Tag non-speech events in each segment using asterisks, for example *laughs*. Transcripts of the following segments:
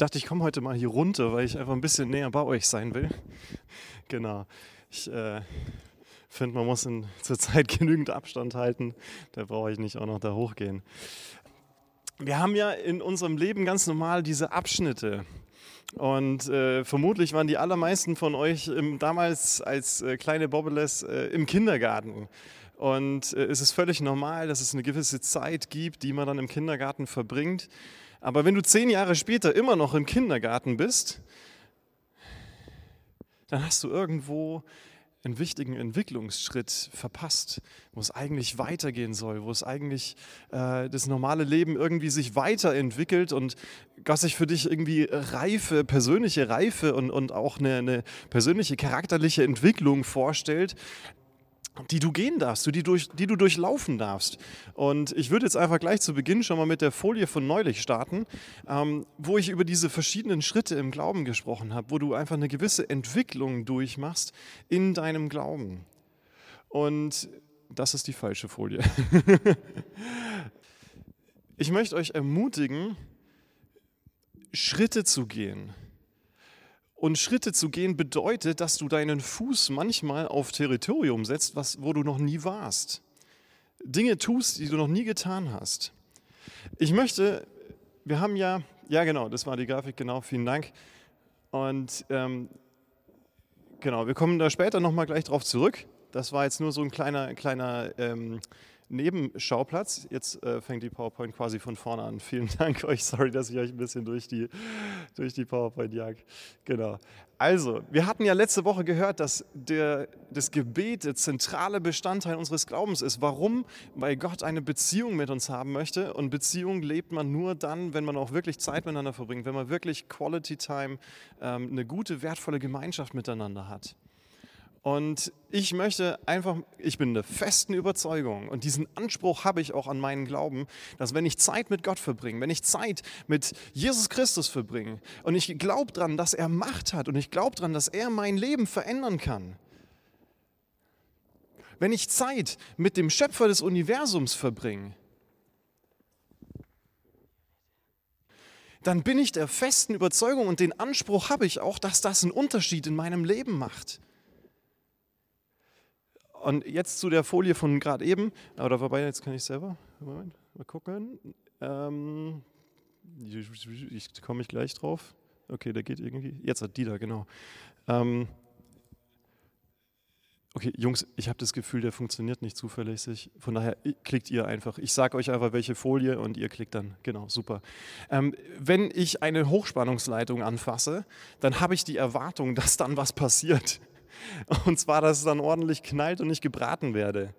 dachte, ich komme heute mal hier runter, weil ich einfach ein bisschen näher bei euch sein will. *laughs* Genau. Ich äh, finde, man muss in, *laughs* zur Zeit genügend Abstand halten. Da brauche ich nicht auch noch da hochgehen. Wir haben ja in unserem Leben ganz normal diese Abschnitte. Und äh, vermutlich waren die allermeisten von euch im, damals als äh, kleine Bobbeles äh, im Kindergarten. Und äh, es ist völlig normal, dass es eine gewisse Zeit gibt, die man dann im Kindergarten verbringt. Aber wenn du zehn Jahre später immer noch im Kindergarten bist, dann hast du irgendwo einen wichtigen Entwicklungsschritt verpasst, wo es eigentlich weitergehen soll, wo es eigentlich äh, das normale Leben irgendwie sich weiterentwickelt und Gott sich für dich irgendwie Reife, persönliche Reife und, und auch eine, eine persönliche charakterliche Entwicklung vorstellt, die du gehen darfst, die, durch, die du durchlaufen darfst. Und ich würde jetzt einfach gleich zu Beginn schon mal mit der Folie von neulich starten, ähm, wo ich über diese verschiedenen Schritte im Glauben gesprochen habe, wo du einfach eine gewisse Entwicklung durchmachst in deinem Glauben. Und das ist die falsche Folie. *laughs* ich möchte euch ermutigen, Schritte zu gehen und Schritte zu gehen bedeutet, dass du deinen Fuß manchmal auf Territorium setzt, was, wo du noch nie warst. Dinge tust, die du noch nie getan hast. Ich möchte, wir haben ja, ja genau, das war die Grafik, genau, vielen Dank. Und ähm, genau, wir kommen da später nochmal gleich drauf zurück. Das war jetzt nur so ein kleiner, kleiner ähm, Nebenschauplatz. Jetzt äh, fängt die PowerPoint quasi von vorne an. *laughs* Vielen Dank euch. Sorry, dass ich euch ein bisschen durch die, durch die PowerPoint jag. Genau. Also, wir hatten ja letzte Woche gehört, dass der, das Gebet der zentrale Bestandteil unseres Glaubens ist. Warum? Weil Gott eine Beziehung mit uns haben möchte. Und Beziehung lebt man nur dann, wenn man auch wirklich Zeit miteinander verbringt, wenn man wirklich Quality Time, ähm, eine gute, wertvolle Gemeinschaft miteinander hat. Und ich möchte einfach, ich bin der festen Überzeugung und diesen Anspruch habe ich auch an meinen Glauben, dass wenn ich Zeit mit Gott verbringe, wenn ich Zeit mit Jesus Christus verbringe und ich glaube daran, dass er Macht hat und ich glaube daran, dass er mein Leben verändern kann, wenn ich Zeit mit dem Schöpfer des Universums verbringe, dann bin ich der festen Überzeugung und den Anspruch habe ich auch, dass das einen Unterschied in meinem Leben macht. Und jetzt zu der Folie von gerade eben. Oder vorbei, jetzt kann ich selber. Moment, mal gucken. Ähm, ich komme ich gleich drauf. Okay, da geht irgendwie. Jetzt hat die da, genau. Ähm, okay, Jungs, ich habe das Gefühl, der funktioniert nicht zuverlässig. Von daher klickt ihr einfach. Ich sage euch einfach, welche Folie und ihr klickt dann. Genau, super. Ähm, wenn ich eine Hochspannungsleitung anfasse, dann habe ich die Erwartung, dass dann was passiert. *laughs* Und zwar, dass es dann ordentlich knallt und ich gebraten werde.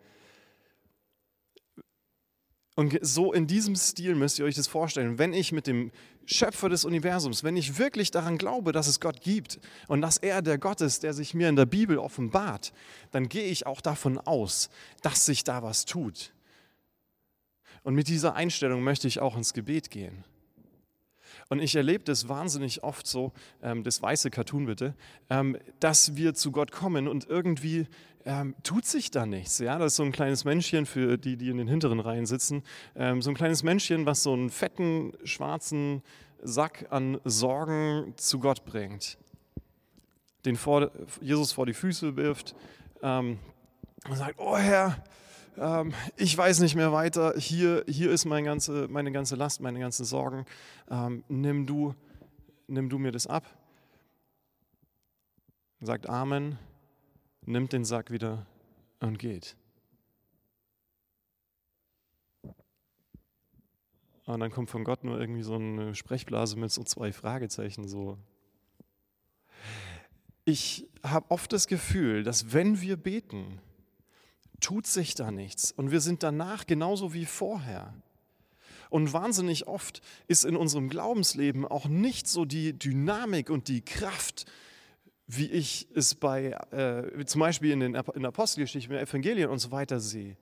Und so in diesem Stil müsst ihr euch das vorstellen. Wenn ich mit dem Schöpfer des Universums, wenn ich wirklich daran glaube, dass es Gott gibt und dass er der Gott ist, der sich mir in der Bibel offenbart, dann gehe ich auch davon aus, dass sich da was tut. Und mit dieser Einstellung möchte ich auch ins Gebet gehen. Und ich erlebe das wahnsinnig oft so, ähm, das weiße Cartoon bitte, ähm, dass wir zu Gott kommen und irgendwie ähm, tut sich da nichts. Ja? Das ist so ein kleines Männchen für die, die in den hinteren Reihen sitzen. Ähm, so ein kleines Männchen, was so einen fetten, schwarzen Sack an Sorgen zu Gott bringt. Den vor, Jesus vor die Füße wirft ähm, und sagt, oh Herr, ähm, ich weiß nicht mehr weiter, hier, hier ist mein ganze, meine ganze Last, meine ganzen Sorgen, ähm, nimm, du, nimm du mir das ab. Sagt Amen, nimmt den Sack wieder und geht. Und dann kommt von Gott nur irgendwie so eine Sprechblase mit so zwei Fragezeichen so. Ich habe oft das Gefühl, dass wenn wir beten, tut sich da nichts. Und wir sind danach genauso wie vorher. Und wahnsinnig oft ist in unserem Glaubensleben auch nicht so die Dynamik und die Kraft, wie ich es bei, äh, zum Beispiel in, den, in der Apostelgeschichte, in den Evangelien und so weiter sehe.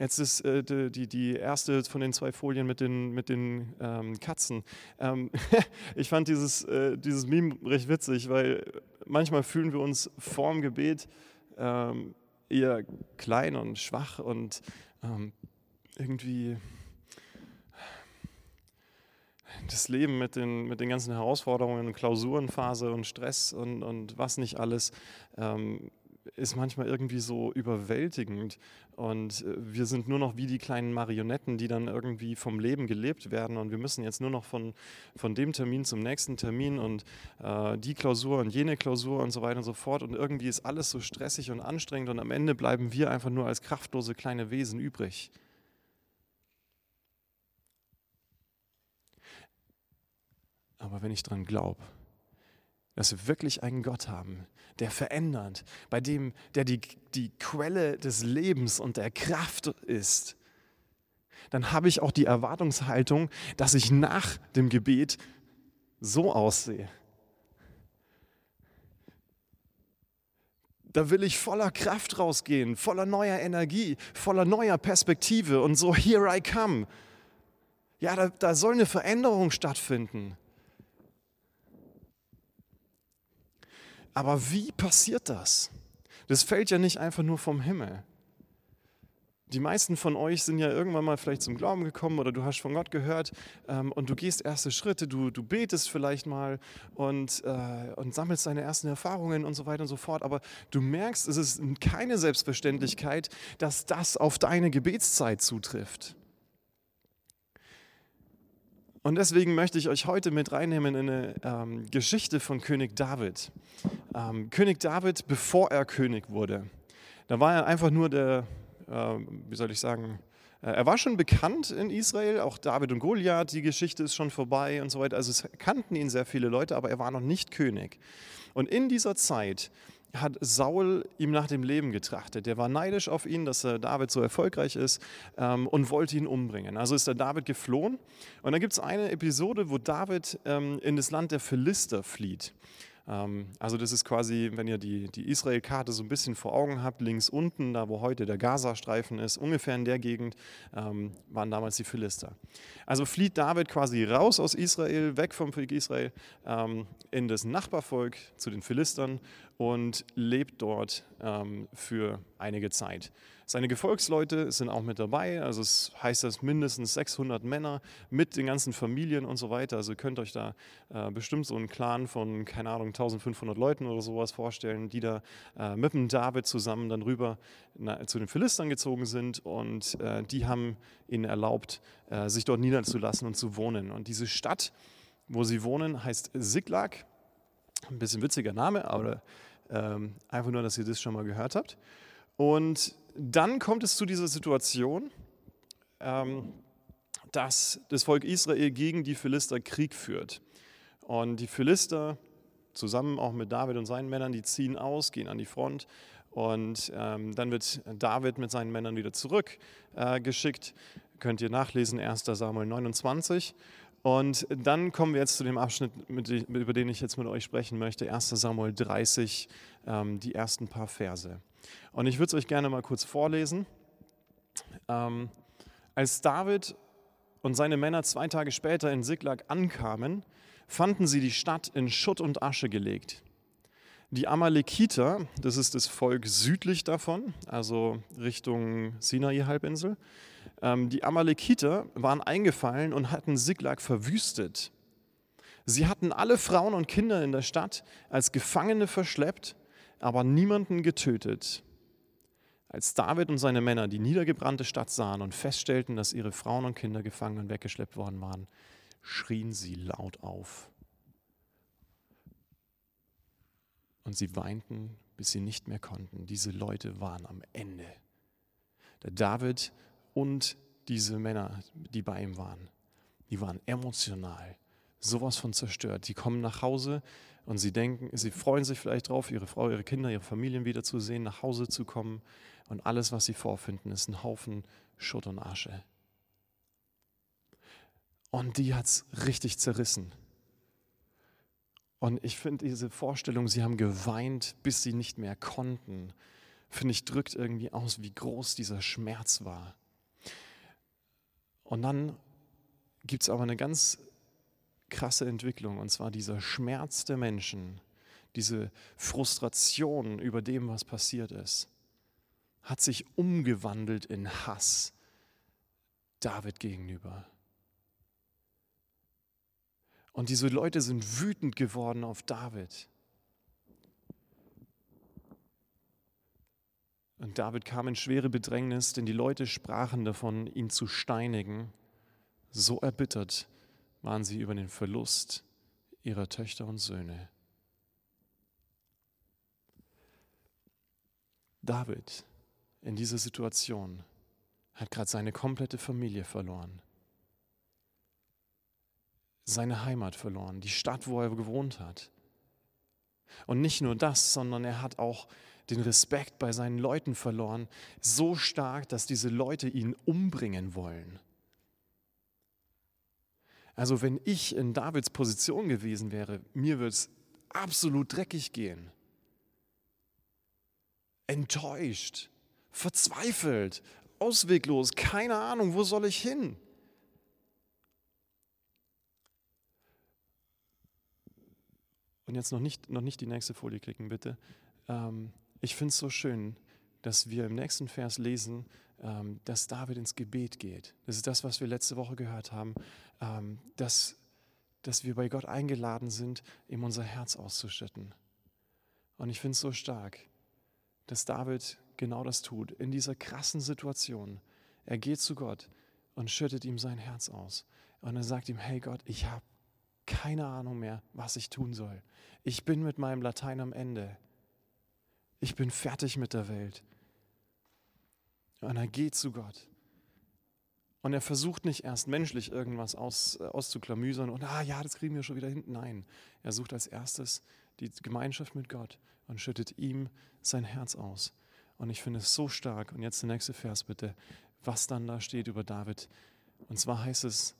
Jetzt ist äh, die, die erste von den zwei Folien mit den, mit den ähm, Katzen. Ähm, *laughs* ich fand dieses, äh, dieses Meme recht witzig, weil manchmal fühlen wir uns vorm Gebet ähm, eher klein und schwach und ähm, irgendwie das Leben mit den, mit den ganzen Herausforderungen, Klausurenphase und Stress und, und was nicht alles, ähm, ist manchmal irgendwie so überwältigend. Und äh, wir sind nur noch wie die kleinen Marionetten, die dann irgendwie vom Leben gelebt werden. Und wir müssen jetzt nur noch von, von dem Termin zum nächsten Termin und äh, die Klausur und jene Klausur und so weiter und so fort. Und irgendwie ist alles so stressig und anstrengend. Und am Ende bleiben wir einfach nur als kraftlose kleine Wesen übrig. Aber wenn ich daran glaube, dass wir wirklich einen Gott haben, der verändert, bei dem, der die, die Quelle des Lebens und der Kraft ist, dann habe ich auch die Erwartungshaltung, dass ich nach dem Gebet so aussehe. Da will ich voller Kraft rausgehen, voller neuer Energie, voller neuer Perspektive und so, here I come. Ja, da, da soll eine Veränderung stattfinden. Aber wie passiert das? Das fällt ja nicht einfach nur vom Himmel. Die meisten von euch sind ja irgendwann mal vielleicht zum Glauben gekommen oder du hast von Gott gehört ähm, und du gehst erste Schritte, du, du betest vielleicht mal und, äh, und sammelst deine ersten Erfahrungen und so weiter und so fort. Aber du merkst, es ist keine Selbstverständlichkeit, dass das auf deine Gebetszeit zutrifft. Und deswegen möchte ich euch heute mit reinnehmen in eine ähm, Geschichte von König David. Ähm, König David, bevor er König wurde, da war er einfach nur der, äh, wie soll ich sagen, äh, er war schon bekannt in Israel, auch David und Goliath, die Geschichte ist schon vorbei und so weiter. Also kannten ihn sehr viele Leute, aber er war noch nicht König. Und in dieser Zeit hat Saul ihm nach dem Leben getrachtet. Der war neidisch auf ihn, dass David so erfolgreich ist ähm, und wollte ihn umbringen. Also ist der David geflohen. Und dann gibt es eine Episode, wo David ähm, in das Land der Philister flieht. Ähm, also das ist quasi, wenn ihr die, die Israel-Karte so ein bisschen vor Augen habt, links unten, da wo heute der Gazastreifen ist, ungefähr in der Gegend ähm, waren damals die Philister. Also flieht David quasi raus aus Israel, weg vom Volk Israel, ähm, in das Nachbarvolk zu den Philistern und lebt dort für einige Zeit. Seine Gefolgsleute sind auch mit dabei, also es heißt das mindestens 600 Männer mit den ganzen Familien und so weiter. Also ihr könnt euch da äh, bestimmt so einen Clan von, keine Ahnung, 1500 Leuten oder sowas vorstellen, die da äh, mit dem David zusammen dann rüber na, zu den Philistern gezogen sind und äh, die haben ihnen erlaubt, äh, sich dort niederzulassen und zu wohnen. Und diese Stadt, wo sie wohnen, heißt Siglag. Ein bisschen witziger Name, aber ähm, einfach nur, dass ihr das schon mal gehört habt. Und dann kommt es zu dieser Situation, ähm, dass das Volk Israel gegen die Philister Krieg führt. Und die Philister, zusammen auch mit David und seinen Männern, die ziehen aus, gehen an die Front. Und ähm, dann wird David mit seinen Männern wieder zurückgeschickt. Äh, Könnt ihr nachlesen, 1. Samuel 29. Und dann kommen wir jetzt zu dem Abschnitt, über den ich jetzt mit euch sprechen möchte, 1. Samuel 30, ähm, die ersten paar Verse. Und ich würde es euch gerne mal kurz vorlesen. Ähm, als David und seine Männer zwei Tage später in Siklag ankamen, fanden sie die Stadt in Schutt und Asche gelegt. Die Amalekiter, das ist das Volk südlich davon, also Richtung Sinai-Halbinsel, ähm, die Amalekiter waren eingefallen und hatten Siklag verwüstet. Sie hatten alle Frauen und Kinder in der Stadt als Gefangene verschleppt aber niemanden getötet. Als David und seine Männer die niedergebrannte Stadt sahen und feststellten, dass ihre Frauen und Kinder gefangen und weggeschleppt worden waren, schrien sie laut auf. Und sie weinten, bis sie nicht mehr konnten. Diese Leute waren am Ende. Der David und diese Männer, die bei ihm waren, die waren emotional sowas von zerstört. Die kommen nach Hause und sie denken, sie freuen sich vielleicht drauf, ihre Frau, ihre Kinder, ihre Familien wiederzusehen, nach Hause zu kommen. Und alles, was sie vorfinden, ist ein Haufen Schutt und Asche. Und die hat es richtig zerrissen. Und ich finde diese Vorstellung, sie haben geweint, bis sie nicht mehr konnten, finde ich, drückt irgendwie aus, wie groß dieser Schmerz war. Und dann gibt es aber eine ganz krasse Entwicklung, und zwar dieser Schmerz der Menschen, diese Frustration über dem, was passiert ist, hat sich umgewandelt in Hass David gegenüber. Und diese Leute sind wütend geworden auf David. Und David kam in schwere Bedrängnis, denn die Leute sprachen davon, ihn zu steinigen. So erbittert waren sie über den Verlust ihrer Töchter und Söhne. David in dieser Situation hat gerade seine komplette Familie verloren, seine Heimat verloren, die Stadt, wo er gewohnt hat. Und nicht nur das, sondern er hat auch den Respekt bei seinen Leuten verloren, so stark, dass diese Leute ihn umbringen wollen. Also wenn ich in Davids Position gewesen wäre, mir würde es absolut dreckig gehen. Enttäuscht, verzweifelt, ausweglos, keine Ahnung, wo soll ich hin? Und jetzt noch nicht, noch nicht die nächste Folie klicken, bitte. Ähm, ich finde es so schön, dass wir im nächsten Vers lesen, ähm, dass David ins Gebet geht. Das ist das, was wir letzte Woche gehört haben, ähm, dass, dass wir bei Gott eingeladen sind, ihm unser Herz auszuschütten. Und ich finde es so stark, dass David genau das tut, in dieser krassen Situation. Er geht zu Gott und schüttet ihm sein Herz aus. Und er sagt ihm, hey Gott, ich habe keine Ahnung mehr, was ich tun soll. Ich bin mit meinem Latein am Ende. Ich bin fertig mit der Welt. Und er geht zu Gott. Und er versucht nicht erst menschlich irgendwas aus, äh, auszuklamüsern und, ah ja, das kriegen wir schon wieder hinten. Nein, er sucht als erstes die Gemeinschaft mit Gott und schüttet ihm sein Herz aus. Und ich finde es so stark. Und jetzt der nächste Vers bitte, was dann da steht über David. Und zwar heißt es,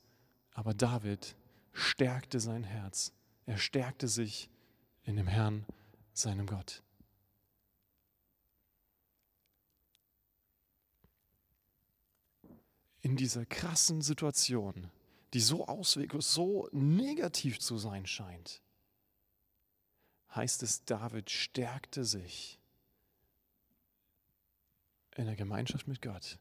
aber David stärkte sein Herz. Er stärkte sich in dem Herrn, seinem Gott. In dieser krassen Situation, die so ausweglos, so negativ zu sein scheint, heißt es, David stärkte sich in der Gemeinschaft mit Gott.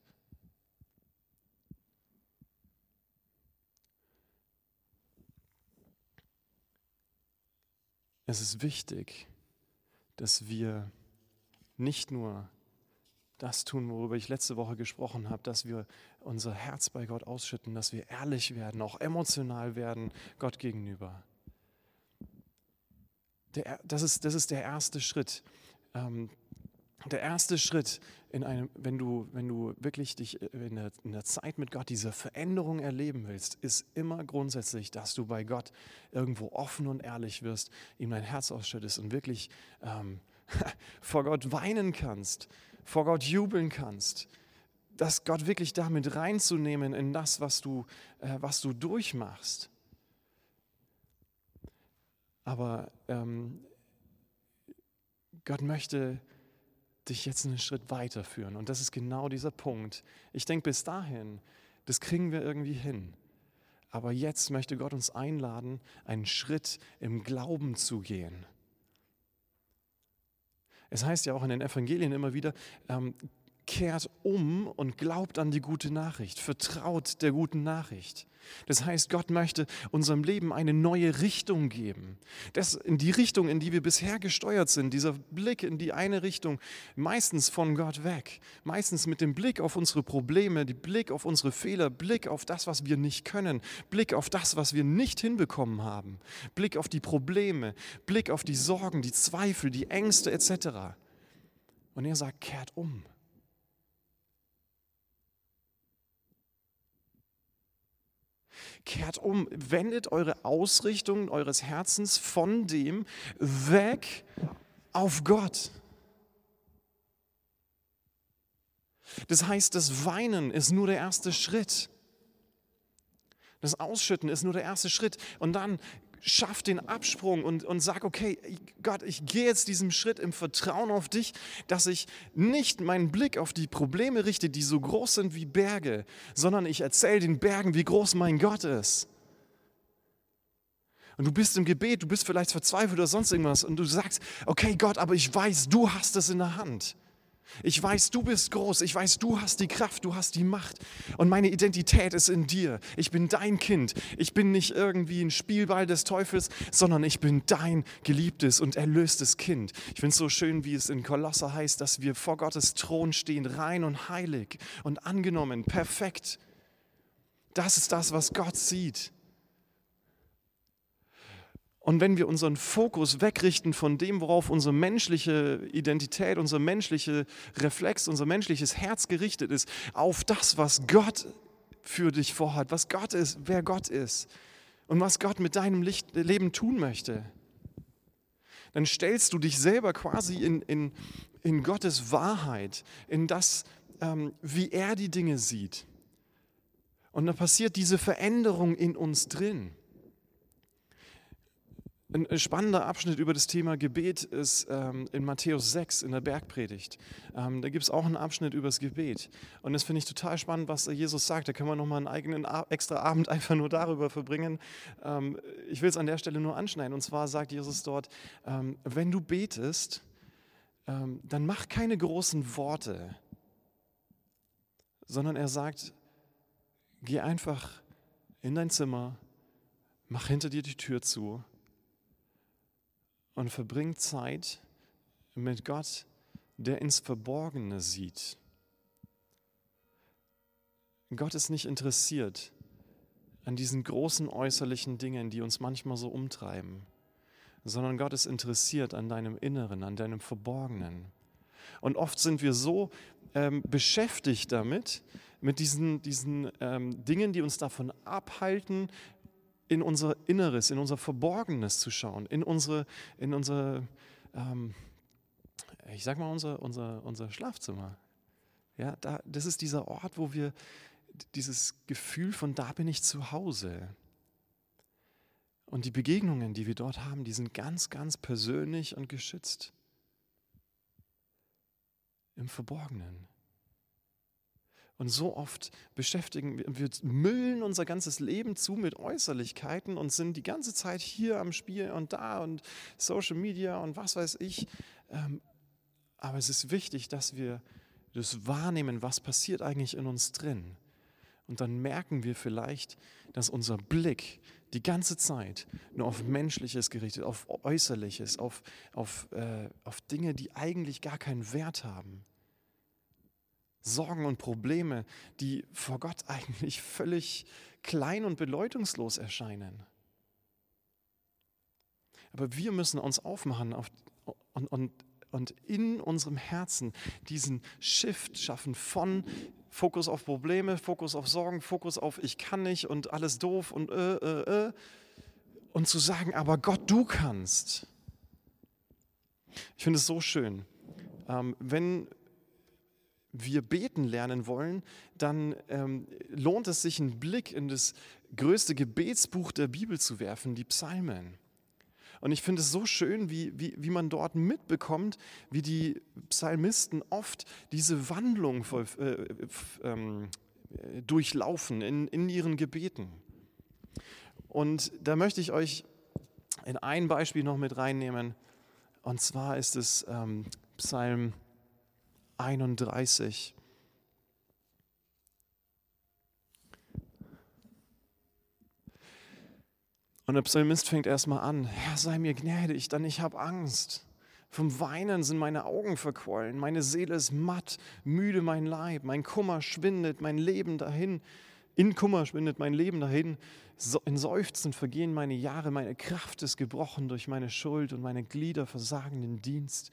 Es ist wichtig, dass wir nicht nur das tun, worüber ich letzte Woche gesprochen habe, dass wir unser Herz bei Gott ausschütten, dass wir ehrlich werden, auch emotional werden Gott gegenüber. Der, das, ist, das ist der erste Schritt. Ähm, der erste Schritt, in einem, wenn, du, wenn du wirklich dich in der, in der Zeit mit Gott diese Veränderung erleben willst, ist immer grundsätzlich, dass du bei Gott irgendwo offen und ehrlich wirst, ihm dein Herz ausschüttest und wirklich ähm, *laughs* vor Gott weinen kannst vor Gott jubeln kannst. Das Gott wirklich damit reinzunehmen in das, was du, äh, was du durchmachst. Aber ähm, Gott möchte dich jetzt einen Schritt weiterführen. Und das ist genau dieser Punkt. Ich denke, bis dahin, das kriegen wir irgendwie hin. Aber jetzt möchte Gott uns einladen, einen Schritt im Glauben zu gehen. Es heißt ja auch in den Evangelien immer wieder, ähm, kehrt um und glaubt an die gute Nachricht, vertraut der guten Nachricht. Das heißt, Gott möchte unserem Leben eine neue Richtung geben. Das in die Richtung, in die wir bisher gesteuert sind, dieser Blick in die eine Richtung, meistens von Gott weg, meistens mit dem Blick auf unsere Probleme, die Blick auf unsere Fehler, Blick auf das, was wir nicht können, Blick auf das, was wir nicht hinbekommen haben, Blick auf die Probleme, Blick auf die Sorgen, die Zweifel, die Ängste etc. Und er sagt, kehrt um. Kehrt um, wendet eure Ausrichtung eures Herzens von dem weg auf Gott. Das heißt, das Weinen ist nur der erste Schritt. Das Ausschütten ist nur der erste Schritt. Und dann schaff den Absprung und, und sag, okay, Gott, ich gehe jetzt diesen Schritt im Vertrauen auf dich, dass ich nicht meinen Blick auf die Probleme richte, die so groß sind wie Berge, sondern ich erzähle den Bergen, wie groß mein Gott ist. Und du bist im Gebet, du bist vielleicht verzweifelt oder sonst irgendwas und du sagst, okay Gott, aber ich weiß, du hast es in der Hand. Ich weiß, du bist groß. Ich weiß, du hast die Kraft, du hast die Macht. Und meine Identität ist in dir. Ich bin dein Kind. Ich bin nicht irgendwie ein Spielball des Teufels, sondern ich bin dein geliebtes und erlöstes Kind. Ich finde es so schön, wie es in Kolosser heißt, dass wir vor Gottes Thron stehen, rein und heilig und angenommen, perfekt. Das ist das, was Gott sieht. Und wenn wir unseren Fokus wegrichten von dem, worauf unsere menschliche Identität, unser menschlicher Reflex, unser menschliches Herz gerichtet ist, auf das, was Gott für dich vorhat, was Gott ist, wer Gott ist und was Gott mit deinem Leben tun möchte, dann stellst du dich selber quasi in, in, in Gottes Wahrheit, in das, ähm, wie er die Dinge sieht. Und dann passiert diese Veränderung in uns drin. Ein spannender Abschnitt über das Thema Gebet ist ähm, in Matthäus 6 in der Bergpredigt. Ähm, da gibt es auch einen Abschnitt über das Gebet. Und das finde ich total spannend, was Jesus sagt. Da kann man nochmal einen eigenen extra Abend *laughs* einfach nur darüber verbringen. Ähm, ich will es an der Stelle nur anschneiden. Und zwar sagt Jesus dort, ähm, wenn du betest, ähm, dann mach keine großen Worte, sondern er sagt, geh einfach in dein Zimmer, mach hinter dir die Tür zu und verbringt Zeit mit Gott, der ins Verborgene sieht. Gott ist nicht interessiert an diesen großen äußerlichen Dingen, die uns manchmal so umtreiben, sondern Gott ist interessiert an deinem Inneren, an deinem Verborgenen. Und oft sind wir so ähm, beschäftigt damit, mit diesen, diesen ähm, Dingen, die uns davon abhalten, in unser Inneres, in unser Verborgenes zu schauen, in unsere, in unsere ähm, ich sag mal, unser, unser, unser Schlafzimmer. Ja, da, das ist dieser Ort, wo wir dieses Gefühl von da bin ich zu Hause. Und die Begegnungen, die wir dort haben, die sind ganz, ganz persönlich und geschützt. Im Verborgenen. Und so oft beschäftigen wir, wir müllen unser ganzes Leben zu mit Äußerlichkeiten und sind die ganze Zeit hier am Spiel und da und Social Media und was weiß ich. Ähm, aber es ist wichtig, dass wir das wahrnehmen, was passiert eigentlich in uns drin. Und dann merken wir vielleicht, dass unser Blick die ganze Zeit nur auf Menschliches gerichtet, auf Äußerliches, auf, auf, äh, auf Dinge, die eigentlich gar keinen Wert haben. Sorgen und Probleme, die vor Gott eigentlich völlig klein und bedeutungslos erscheinen. Aber wir müssen uns aufmachen auf, und, und, und in unserem Herzen diesen Shift schaffen von Fokus auf Probleme, Fokus auf Sorgen, Fokus auf ich kann nicht und alles doof und äh, äh, äh, und zu sagen, aber Gott, du kannst. Ich finde es so schön, ähm, wenn wir beten lernen wollen, dann ähm, lohnt es sich, einen Blick in das größte Gebetsbuch der Bibel zu werfen, die Psalmen. Und ich finde es so schön, wie, wie, wie man dort mitbekommt, wie die Psalmisten oft diese Wandlung äh, ähm, durchlaufen in, in ihren Gebeten. Und da möchte ich euch in ein Beispiel noch mit reinnehmen. Und zwar ist es ähm, Psalm 31. Und der Psalmist fängt erstmal an, Herr, sei mir gnädig, denn ich habe Angst. Vom Weinen sind meine Augen verquollen, meine Seele ist matt, müde mein Leib, mein Kummer schwindet, mein Leben dahin. In Kummer schwindet mein Leben dahin, in Seufzen vergehen meine Jahre, meine Kraft ist gebrochen durch meine Schuld und meine Glieder versagen den Dienst.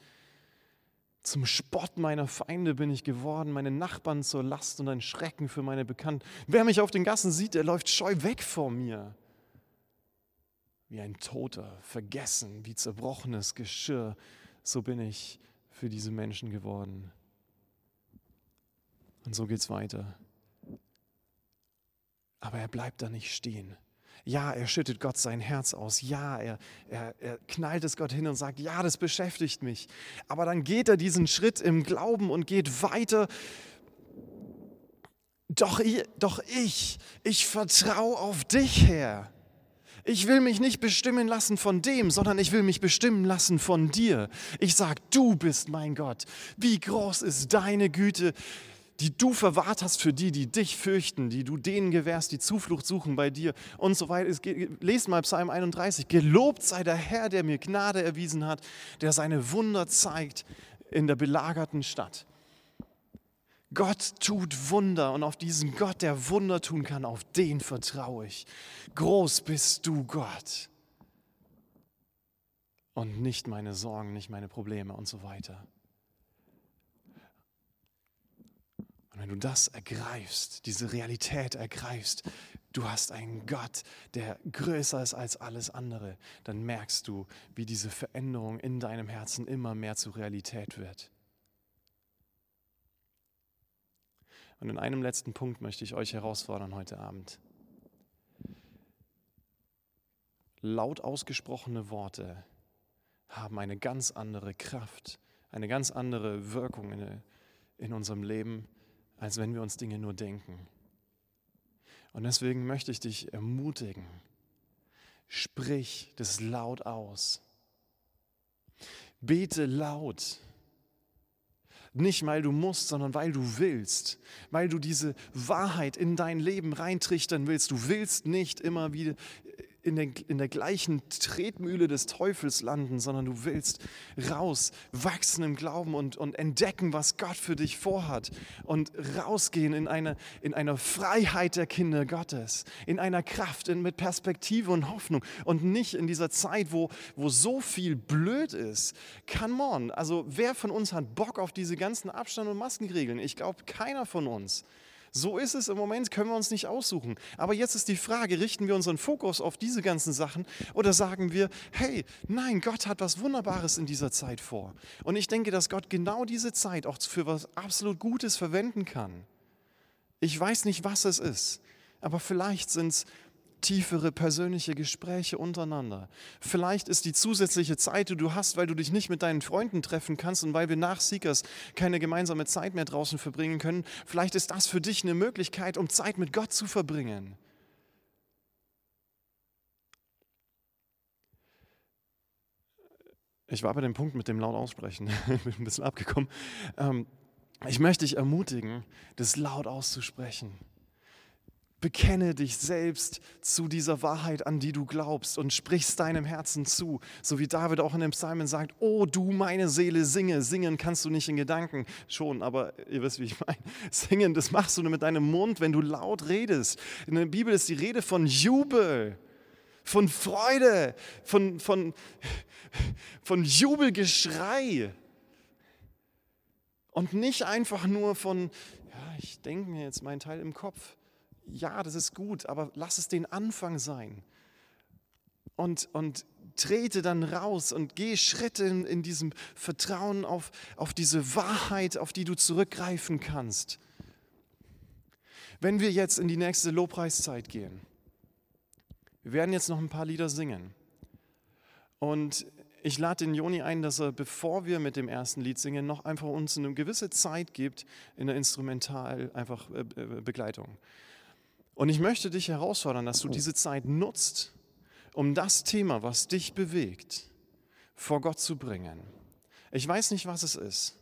Zum Spott meiner Feinde bin ich geworden, meine Nachbarn zur Last und ein Schrecken für meine Bekannten. Wer mich auf den Gassen sieht, der läuft scheu weg vor mir. Wie ein Toter, vergessen, wie zerbrochenes Geschirr, so bin ich für diese Menschen geworden. Und so geht's weiter. Aber er bleibt da nicht stehen. Ja, er schüttet Gott sein Herz aus. Ja, er, er, er knallt es Gott hin und sagt, ja, das beschäftigt mich. Aber dann geht er diesen Schritt im Glauben und geht weiter. Doch, doch ich, ich vertraue auf dich, Herr. Ich will mich nicht bestimmen lassen von dem, sondern ich will mich bestimmen lassen von dir. Ich sage, du bist mein Gott. Wie groß ist deine Güte, die du verwahrt hast für die, die dich fürchten, die du denen gewährst, die Zuflucht suchen bei dir und so weiter. Lest mal Psalm 31. Gelobt sei der Herr, der mir Gnade erwiesen hat, der seine Wunder zeigt in der belagerten Stadt. Gott tut Wunder und auf diesen Gott, der Wunder tun kann, auf den vertraue ich. Groß bist du, Gott. Und nicht meine Sorgen, nicht meine Probleme und so weiter. Und wenn du das ergreifst, diese Realität ergreifst, du hast einen Gott, der größer ist als alles andere, dann merkst du, wie diese Veränderung in deinem Herzen immer mehr zur Realität wird. Und in einem letzten Punkt möchte ich euch herausfordern heute Abend. Laut ausgesprochene Worte haben eine ganz andere Kraft, eine ganz andere Wirkung in, in unserem Leben, als wenn wir uns Dinge nur denken. Und deswegen möchte ich dich ermutigen, sprich das laut aus. Bete laut. Nicht, weil du musst, sondern weil du willst. Weil du diese Wahrheit in dein Leben reintrichtern willst. Du willst nicht immer wieder in, den, in der gleichen Tretmühle des Teufels landen, sondern du willst raus, wachsen im Glauben und, und entdecken, was Gott für dich vorhat und rausgehen in eine, in einer Freiheit der Kinder Gottes, in einer Kraft, in, mit Perspektive und Hoffnung und nicht in dieser Zeit, wo, wo so viel blöd ist. Come on, also wer von uns hat Bock auf diese ganzen Abstand- und Maskenregeln? Ich glaube, keiner von uns. So ist es im Moment, können wir uns nicht aussuchen. Aber jetzt ist die Frage, richten wir unseren Fokus auf diese ganzen Sachen oder sagen wir, hey, nein, Gott hat was Wunderbares in dieser Zeit vor. Und ich denke, dass Gott genau diese Zeit auch für was absolut Gutes verwenden kann. Ich weiß nicht, was es ist, aber vielleicht sind es tiefere persönliche Gespräche untereinander. Vielleicht ist die zusätzliche Zeit, die du hast, weil du dich nicht mit deinen Freunden treffen kannst und weil wir nach Seekers keine gemeinsame Zeit mehr draußen verbringen können, vielleicht ist das für dich eine Möglichkeit, um Zeit mit Gott zu verbringen. Ich war bei dem Punkt mit dem laut aussprechen, *laughs* bin ein bisschen abgekommen. Ähm, ich möchte dich ermutigen, das laut auszusprechen. Bekenne dich selbst zu dieser Wahrheit, an die du glaubst und sprichst deinem Herzen zu. So wie David auch in dem Psalmen sagt, oh du meine Seele, singe. Singen kannst du nicht in Gedanken schon, aber ihr wisst, wie ich meine. *laughs* Singen, das machst du nur mit deinem Mund, wenn du laut redest. In der Bibel ist die Rede von Jubel, von Freude, von, von, von Jubelgeschrei. Und nicht einfach nur von, ja, ich denke mir jetzt meinen Teil im Kopf ja, das ist gut, aber lass es den Anfang sein. Und, und trete dann raus und geh Schritte in, in diesem Vertrauen auf, auf diese Wahrheit, auf die du zurückgreifen kannst. Wenn wir jetzt in die nächste Lobpreiszeit gehen, wir werden jetzt noch ein paar Lieder singen. Und ich lade den Joni ein, dass er, bevor wir mit dem ersten Lied singen, noch einfach uns eine gewisse Zeit gibt in der Instrumental einfach äh, Begleitung. Und ich möchte dich herausfordern, dass du diese Zeit nutzt, um das Thema, was dich bewegt, vor Gott zu bringen. Ich weiß nicht, was es ist.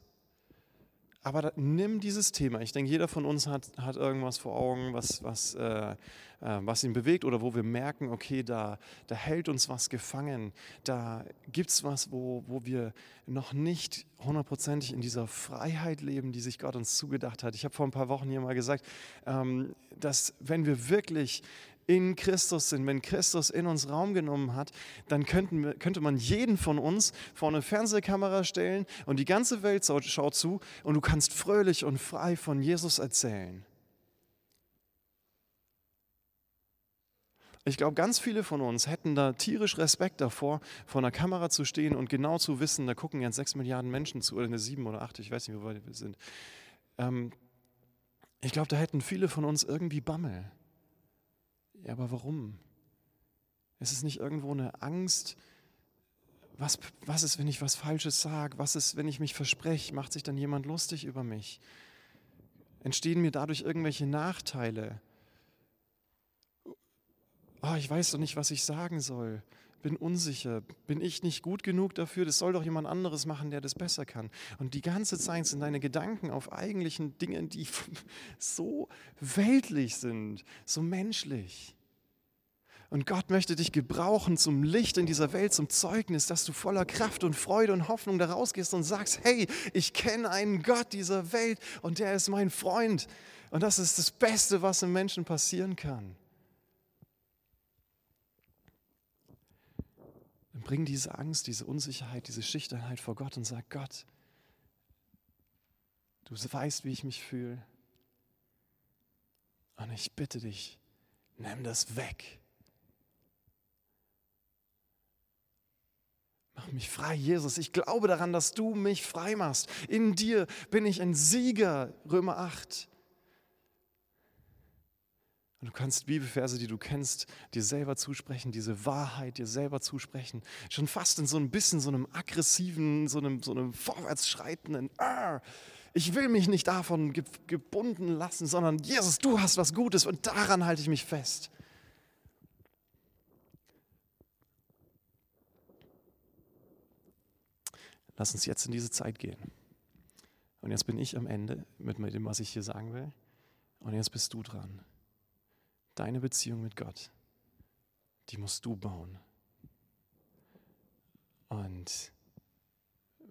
Aber nimm dieses Thema. Ich denke, jeder von uns hat, hat irgendwas vor Augen, was, was, äh, äh, was ihn bewegt oder wo wir merken, okay, da, da hält uns was gefangen. Da gibt es was, wo, wo wir noch nicht hundertprozentig in dieser Freiheit leben, die sich Gott uns zugedacht hat. Ich habe vor ein paar Wochen hier mal gesagt, ähm, dass wenn wir wirklich in Christus sind, wenn Christus in uns Raum genommen hat, dann könnten, könnte man jeden von uns vor eine Fernsehkamera stellen und die ganze Welt schaut zu und du kannst fröhlich und frei von Jesus erzählen. Ich glaube, ganz viele von uns hätten da tierisch Respekt davor, vor einer Kamera zu stehen und genau zu wissen, da gucken jetzt sechs Milliarden Menschen zu, oder eine sieben oder acht, ich weiß nicht, wo weit wir sind. Ähm, ich glaube, da hätten viele von uns irgendwie Bammel. Ja, aber warum? Ist es nicht irgendwo eine Angst? Was, was ist, wenn ich was Falsches sage? Was ist, wenn ich mich verspreche? Macht sich dann jemand lustig über mich? Entstehen mir dadurch irgendwelche Nachteile? oh, ich weiß doch nicht, was ich sagen soll, bin unsicher, bin ich nicht gut genug dafür, das soll doch jemand anderes machen, der das besser kann. Und die ganze Zeit sind deine Gedanken auf eigentlichen Dingen, die *laughs* so weltlich sind, so menschlich. Und Gott möchte dich gebrauchen zum Licht in dieser Welt, zum Zeugnis, dass du voller Kraft und Freude und Hoffnung da rausgehst und sagst, hey, ich kenne einen Gott dieser Welt und der ist mein Freund. Und das ist das Beste, was im Menschen passieren kann. Dann bring diese Angst, diese Unsicherheit, diese Schüchternheit vor Gott und sag, Gott, du weißt, wie ich mich fühle. Und ich bitte dich, nimm das weg. Mach mich frei, Jesus. Ich glaube daran, dass du mich frei machst. In dir bin ich ein Sieger, Römer 8. Und du kannst Bibelverse, die du kennst, dir selber zusprechen, diese Wahrheit dir selber zusprechen. Schon fast in so ein bisschen so einem aggressiven, so einem, so einem vorwärtsschreitenden, ich will mich nicht davon gebunden lassen, sondern Jesus, du hast was Gutes und daran halte ich mich fest. Lass uns jetzt in diese Zeit gehen. Und jetzt bin ich am Ende mit dem, was ich hier sagen will. Und jetzt bist du dran. Deine Beziehung mit Gott, die musst du bauen. Und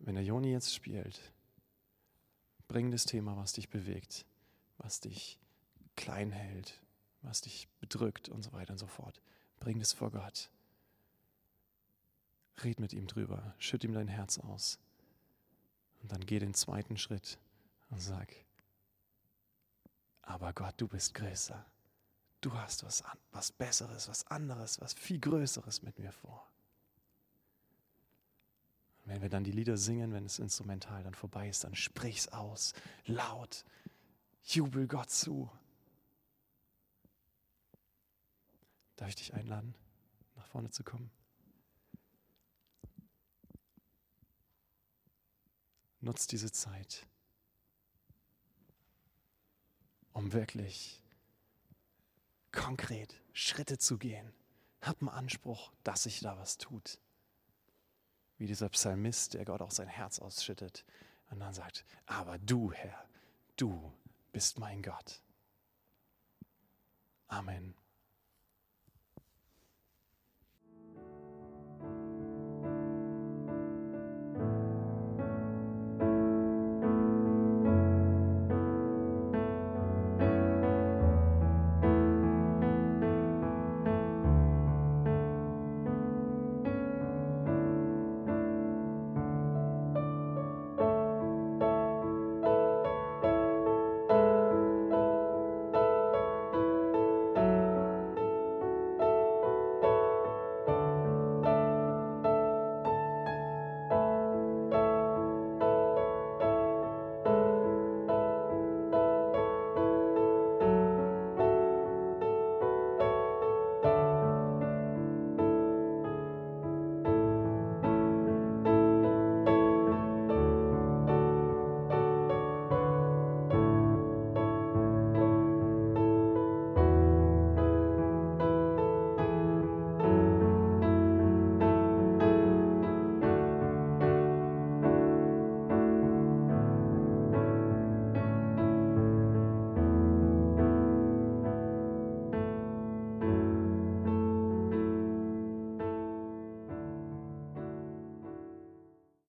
wenn der Joni jetzt spielt, bring das Thema, was dich bewegt, was dich klein hält, was dich bedrückt und so weiter und so fort. Bring das vor Gott. Red mit ihm drüber, schütt ihm dein Herz aus. Und dann geh den zweiten Schritt und sag, aber Gott, du bist größer. Du hast was, was Besseres, was anderes, was viel Größeres mit mir vor. Und wenn wir dann die Lieder singen, wenn es instrumental dann vorbei ist, dann sprich's aus, laut, jubel Gott zu. Darf ich dich einladen, nach vorne zu kommen? Nutzt diese Zeit, um wirklich konkret Schritte zu gehen. Hab einen Anspruch, dass sich da was tut. Wie dieser Psalmist, der Gott auch sein Herz ausschüttet und dann sagt, aber du, Herr, du bist mein Gott. Amen.